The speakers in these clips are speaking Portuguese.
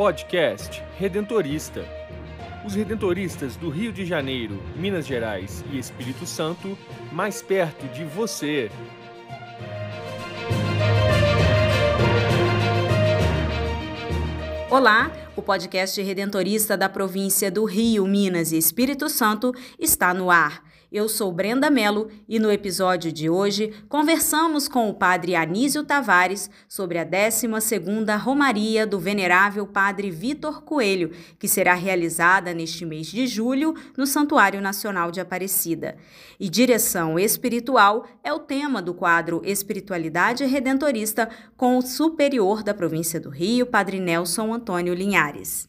Podcast Redentorista. Os redentoristas do Rio de Janeiro, Minas Gerais e Espírito Santo, mais perto de você. Olá, o podcast redentorista da província do Rio, Minas e Espírito Santo está no ar. Eu sou Brenda Mello e no episódio de hoje conversamos com o padre Anísio Tavares sobre a 12ª Romaria do Venerável Padre Vitor Coelho, que será realizada neste mês de julho no Santuário Nacional de Aparecida. E direção espiritual é o tema do quadro Espiritualidade Redentorista com o superior da província do Rio, Padre Nelson Antônio Linhares.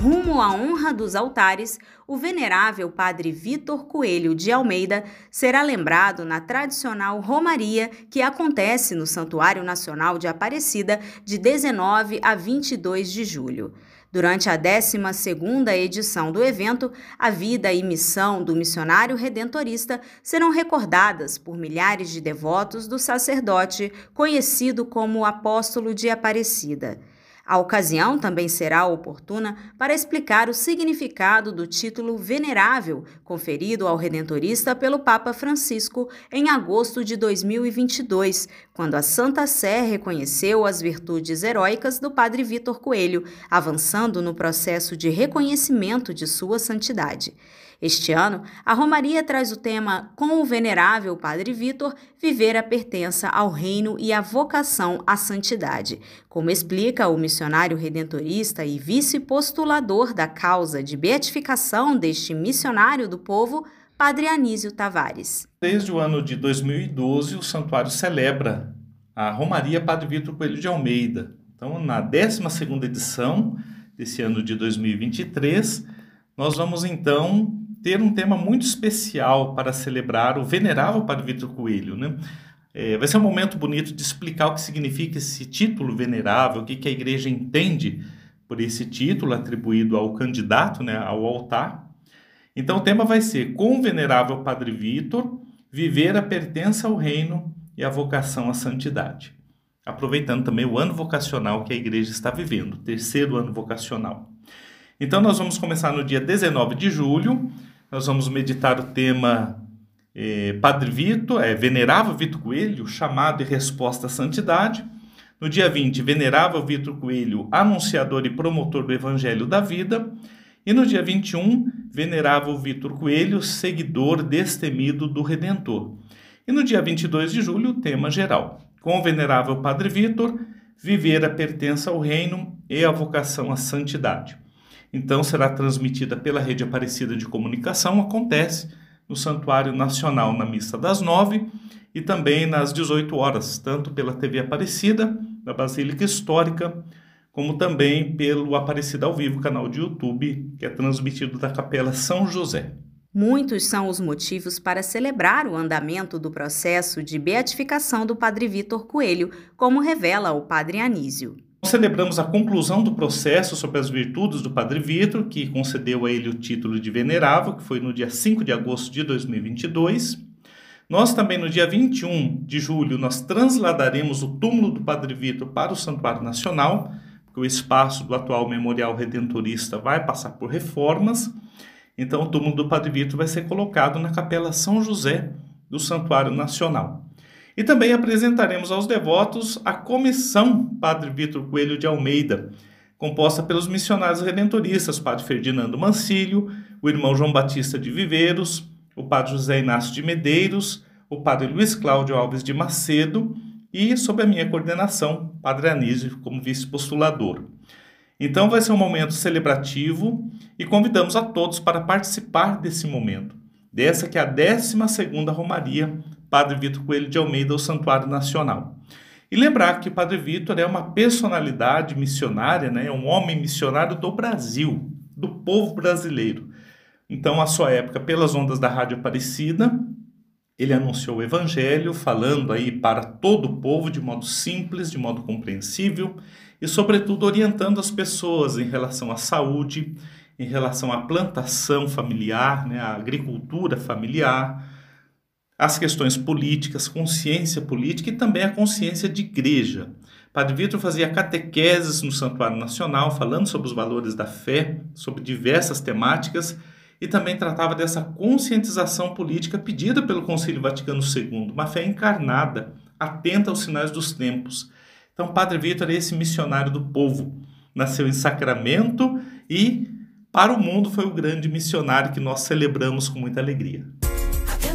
Rumo à honra dos altares, o venerável padre Vitor Coelho de Almeida será lembrado na tradicional Romaria que acontece no Santuário Nacional de Aparecida de 19 a 22 de julho. Durante a 12ª edição do evento, a vida e missão do missionário redentorista serão recordadas por milhares de devotos do sacerdote conhecido como Apóstolo de Aparecida. A ocasião também será oportuna para explicar o significado do título venerável conferido ao redentorista pelo Papa Francisco em agosto de 2022, quando a Santa Sé reconheceu as virtudes heróicas do Padre Vitor Coelho, avançando no processo de reconhecimento de sua santidade. Este ano, a Romaria traz o tema Com o Venerável Padre Vitor, viver a pertença ao reino e a vocação à santidade, como explica o missionário redentorista e vice-postulador da causa de beatificação deste missionário do povo, Padre Anísio Tavares. Desde o ano de 2012, o santuário celebra a Romaria Padre Vitor Coelho de Almeida. Então, na 12ª edição desse ano de 2023, nós vamos então ter um tema muito especial para celebrar o venerável Padre Vitor Coelho, né? É, vai ser um momento bonito de explicar o que significa esse título venerável, o que, que a igreja entende por esse título atribuído ao candidato, né, ao altar. Então o tema vai ser Com o venerável Padre Vitor, viver a pertença ao reino e a vocação à santidade. Aproveitando também o ano vocacional que a igreja está vivendo, terceiro ano vocacional. Então nós vamos começar no dia 19 de julho, nós vamos meditar o tema eh, Padre Vitor, é Venerável Vitor Coelho, chamado e resposta à santidade. No dia 20, Venerável Vitor Coelho, anunciador e promotor do Evangelho da Vida. E no dia 21, Venerável Vitor Coelho, seguidor destemido do Redentor. E no dia 22 de julho, tema geral. Com o Venerável Padre Vitor, viver a pertença ao reino e a vocação à santidade. Então será transmitida pela Rede Aparecida de Comunicação, acontece no Santuário Nacional na missa das nove e também nas 18 horas, tanto pela TV Aparecida, da Basílica Histórica, como também pelo Aparecida ao Vivo, canal de YouTube, que é transmitido da Capela São José. Muitos são os motivos para celebrar o andamento do processo de beatificação do Padre Vitor Coelho, como revela o Padre Anísio. Celebramos a conclusão do processo sobre as virtudes do Padre Vitor, que concedeu a ele o título de venerável, que foi no dia 5 de agosto de 2022. Nós também, no dia 21 de julho, nós transladaremos o túmulo do Padre Vitor para o Santuário Nacional, porque o espaço do atual Memorial Redentorista vai passar por reformas. Então, o túmulo do Padre Vitor vai ser colocado na Capela São José do Santuário Nacional. E também apresentaremos aos devotos a Comissão Padre Vitor Coelho de Almeida, composta pelos missionários redentoristas Padre Ferdinando Mancílio, o irmão João Batista de Viveiros, o Padre José Inácio de Medeiros, o Padre Luiz Cláudio Alves de Macedo e, sob a minha coordenação, Padre Anísio como vice-postulador. Então vai ser um momento celebrativo e convidamos a todos para participar desse momento, dessa que é a 12 segunda Romaria Padre Vitor Coelho de Almeida ao Santuário Nacional. E lembrar que Padre Vitor é uma personalidade missionária, né? é um homem missionário do Brasil, do povo brasileiro. Então, a sua época, pelas ondas da Rádio Aparecida, ele anunciou o evangelho, falando aí para todo o povo de modo simples, de modo compreensível e, sobretudo, orientando as pessoas em relação à saúde, em relação à plantação familiar, né, à agricultura familiar, as questões políticas, consciência política e também a consciência de igreja. Padre Vitor fazia catequeses no Santuário Nacional, falando sobre os valores da fé, sobre diversas temáticas, e também tratava dessa conscientização política pedida pelo Concílio Vaticano II, uma fé encarnada, atenta aos sinais dos tempos. Então, Padre Vitor é esse missionário do povo. Nasceu em Sacramento e, para o mundo, foi o grande missionário que nós celebramos com muita alegria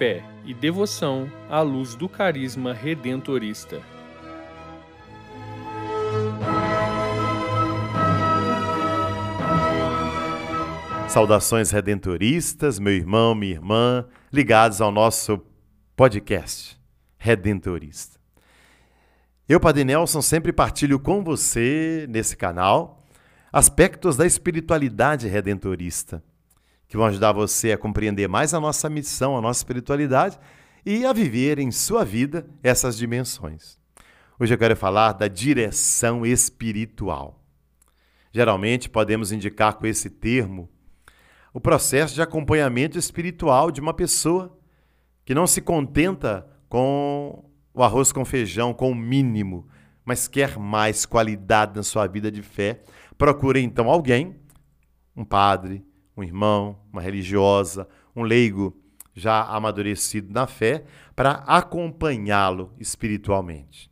fé e devoção à luz do carisma redentorista. Saudações redentoristas, meu irmão, minha irmã, ligados ao nosso podcast Redentorista. Eu, Padre Nelson, sempre partilho com você, nesse canal, aspectos da espiritualidade redentorista que vão ajudar você a compreender mais a nossa missão, a nossa espiritualidade e a viver em sua vida essas dimensões. Hoje eu quero falar da direção espiritual. Geralmente podemos indicar com esse termo o processo de acompanhamento espiritual de uma pessoa que não se contenta com o arroz com feijão, com o mínimo, mas quer mais qualidade na sua vida de fé. Procura então alguém, um padre, um irmão, uma religiosa, um leigo já amadurecido na fé, para acompanhá-lo espiritualmente.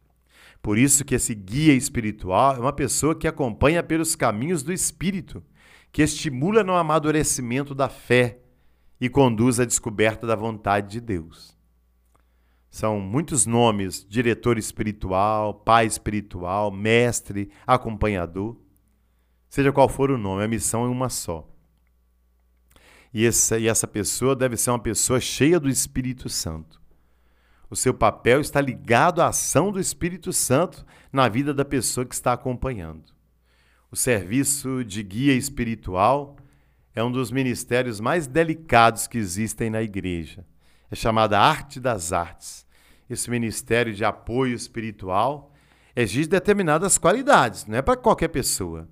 Por isso que esse guia espiritual é uma pessoa que acompanha pelos caminhos do espírito, que estimula no amadurecimento da fé e conduz à descoberta da vontade de Deus. São muitos nomes: diretor espiritual, pai espiritual, mestre, acompanhador. Seja qual for o nome, a missão é uma só. E essa, e essa pessoa deve ser uma pessoa cheia do Espírito Santo. O seu papel está ligado à ação do Espírito Santo na vida da pessoa que está acompanhando. O serviço de guia espiritual é um dos ministérios mais delicados que existem na igreja. É chamada Arte das Artes. Esse ministério de apoio espiritual exige determinadas qualidades, não é para qualquer pessoa,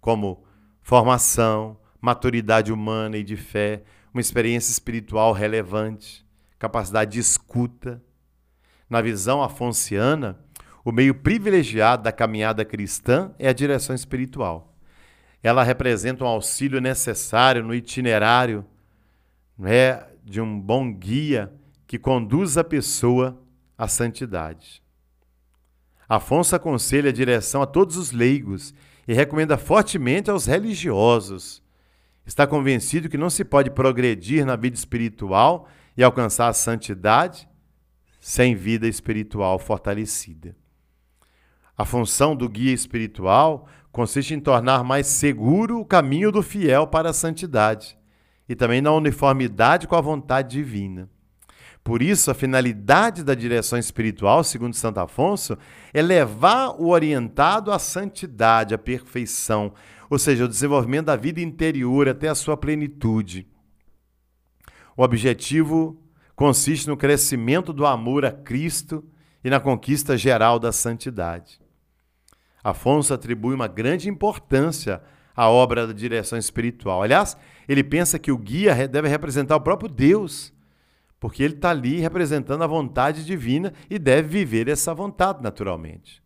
como formação, maturidade humana e de fé, uma experiência espiritual relevante, capacidade de escuta. Na visão afonciana, o meio privilegiado da caminhada cristã é a direção espiritual. Ela representa um auxílio necessário no itinerário é, de um bom guia que conduz a pessoa à santidade. Afonso aconselha a direção a todos os leigos e recomenda fortemente aos religiosos está convencido que não se pode progredir na vida espiritual e alcançar a santidade sem vida espiritual fortalecida. A função do guia espiritual consiste em tornar mais seguro o caminho do fiel para a santidade e também na uniformidade com a vontade divina. Por isso, a finalidade da direção espiritual, segundo Santo Afonso, é levar o orientado à santidade, à perfeição, ou seja, o desenvolvimento da vida interior até a sua plenitude. O objetivo consiste no crescimento do amor a Cristo e na conquista geral da santidade. Afonso atribui uma grande importância à obra da direção espiritual. Aliás, Ele pensa que o guia deve representar o próprio Deus, porque ele está ali representando a vontade divina e deve viver essa vontade naturalmente.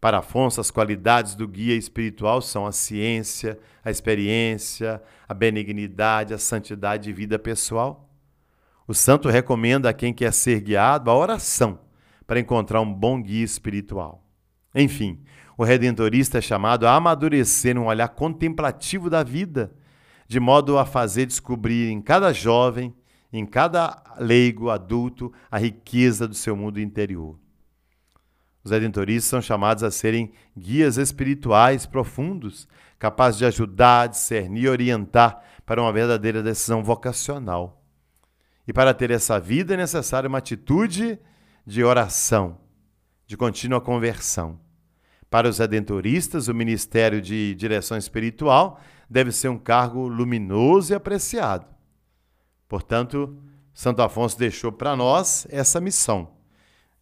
Para Afonso, as qualidades do guia espiritual são a ciência, a experiência, a benignidade, a santidade de vida pessoal. O santo recomenda a quem quer ser guiado a oração para encontrar um bom guia espiritual. Enfim, o redentorista é chamado a amadurecer um olhar contemplativo da vida, de modo a fazer descobrir em cada jovem, em cada leigo adulto, a riqueza do seu mundo interior. Os redentoristas são chamados a serem guias espirituais profundos, capazes de ajudar, discernir e orientar para uma verdadeira decisão vocacional. E para ter essa vida é necessária uma atitude de oração, de contínua conversão. Para os redentoristas, o ministério de direção espiritual deve ser um cargo luminoso e apreciado. Portanto, Santo Afonso deixou para nós essa missão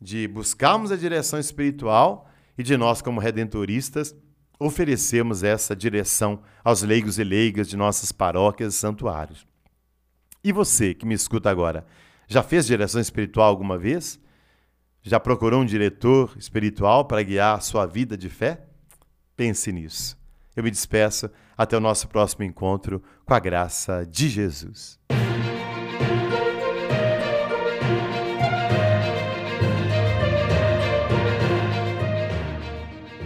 de buscarmos a direção espiritual e de nós, como redentoristas, oferecermos essa direção aos leigos e leigas de nossas paróquias e santuários. E você que me escuta agora, já fez direção espiritual alguma vez? Já procurou um diretor espiritual para guiar a sua vida de fé? Pense nisso. Eu me despeço até o nosso próximo encontro com a graça de Jesus.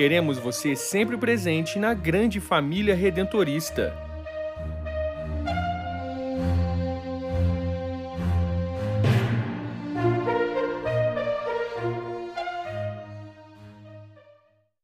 Queremos você sempre presente na grande família redentorista.